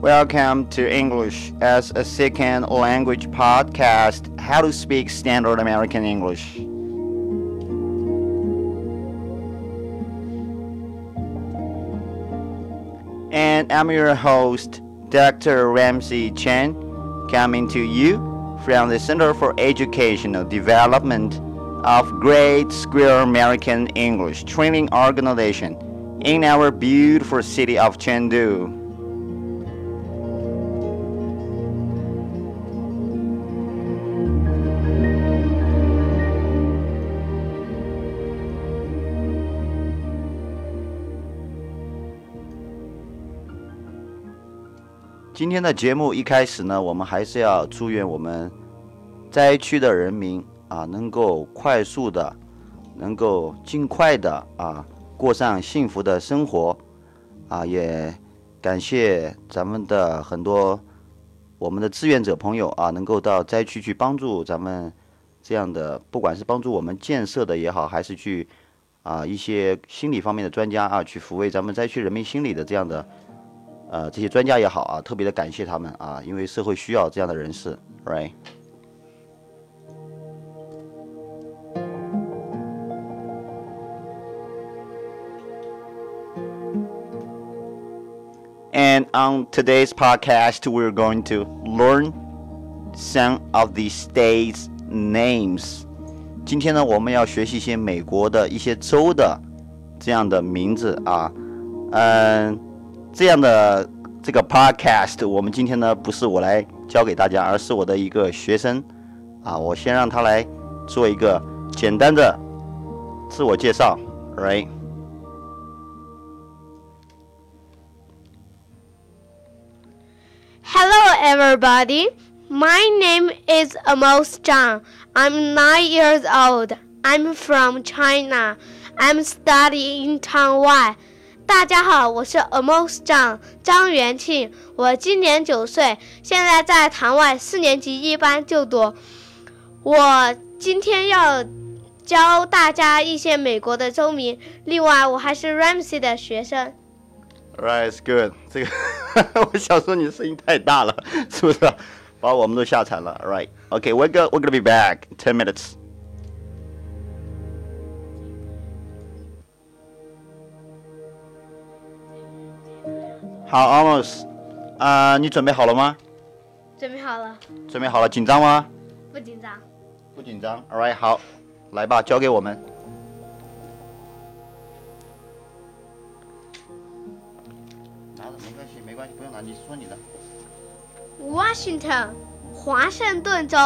Welcome to English as a Second Language podcast How to Speak Standard American English. And I'm your host, Dr. Ramsey Chen, coming to you from the Center for Educational Development of Great Square American English Training Organization in our beautiful city of Chengdu. 今天的节目一开始呢，我们还是要祝愿我们灾区的人民啊，能够快速的，能够尽快的啊，过上幸福的生活啊！也感谢咱们的很多我们的志愿者朋友啊，能够到灾区去帮助咱们这样的，不管是帮助我们建设的也好，还是去啊一些心理方面的专家啊，去抚慰咱们灾区人民心理的这样的。呃，这些专家也好啊，特别的感谢他们啊，因为社会需要这样的人士，right？And on today's podcast, we're going to learn some of the states' names. 今天呢，我们要学习一些美国的一些州的这样的名字啊，嗯。这样的这个 podcast，我们今天呢不是我来教给大家，而是我的一个学生啊，我先让他来做一个简单的自我介绍，right？Hello everybody. My name is Amos Zhang. I'm nine years old. I'm from China. I'm studying in Taiwan. 大家好，我是 Amos 张张元庆，我今年九岁，现在在塘外四年级一班就读。我今天要教大家一些美国的州名，另外我还是 Ramsey 的学生。Right, good。这个 我想说你声音太大了，是不是？把我们都吓惨了。Right, OK, we're gonna we're gonna be back ten minutes. 好，Almost，啊，你准备好了吗？准备好了。准备好了，紧张吗？不紧张。不紧张。All right，好，来吧，交给我们。拿着没关系，没关系，不用拿，你说你的。Washington，华盛顿州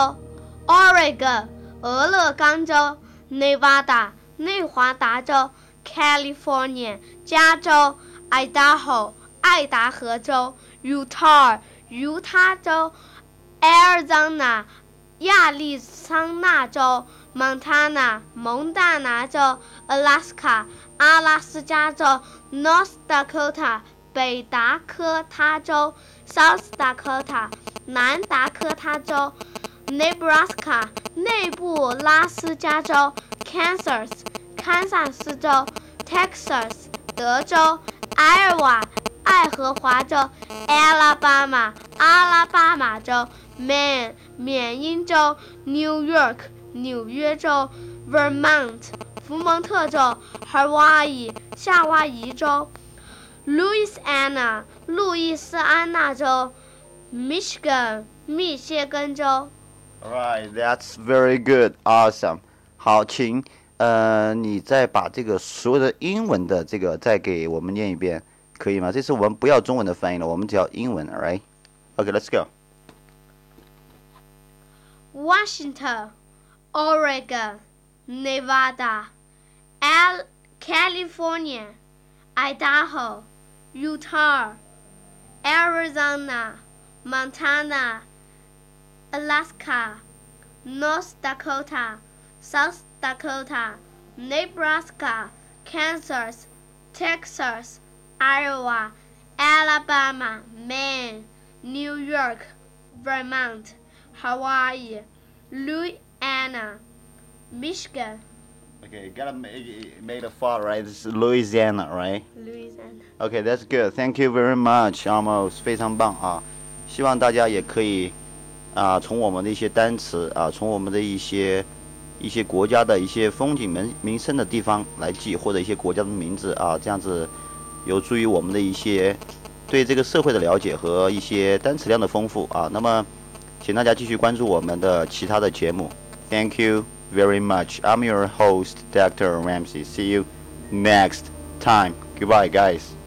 ；Oregon，俄勒冈州；Nevada，内华达州；California，加州；Idaho。爱达荷州、Utah、犹他州、Arizona、亚利桑那州、Montana、蒙大拿州、Alaska、阿拉斯加州、North Dakota、北达科他州、South Dakota、南达科他州、Nebraska、内布拉斯加州、Kansas、堪萨斯州、Texas、德州、Iowa。爱荷华州、阿拉巴马、阿拉巴马州、，Main，、缅因州、New York、纽约州、Vermont、福蒙特州、Hawaii、夏威夷州、Louisiana、路易斯安那州、Michigan、密歇根州。Alright, that's very good, awesome. 好，请呃，你再把这个所有的英文的这个再给我们念一遍。可以吗？这次我们不要中文的翻译了，我们只要英文，alright？Okay，let's go. Washington, Oregon, Nevada, Al California, Idaho, Utah, Arizona, Montana, Alaska, North Dakota, South Dakota, Nebraska, Kansas, Texas, Iowa, Alabama, Maine, New York, Vermont, Hawaii, Louisiana, Michigan, Okay, gotta make made a far right. This is Louisiana, right? Louisiana. Okay, that's good. Thank you very much, Amos，非常棒啊！希望大家也可以啊，从我们的一些单词啊，从我们的一些一些国家的一些风景名名胜的地方来记，或者一些国家的名字啊，这样子 有助于我们的一些对这个社会的了解和一些单词量的丰富啊。那么，请大家继续关注我们的其他的节目。Thank you very much. I'm your host, Dr. Ramsey. See you next time. Goodbye, guys.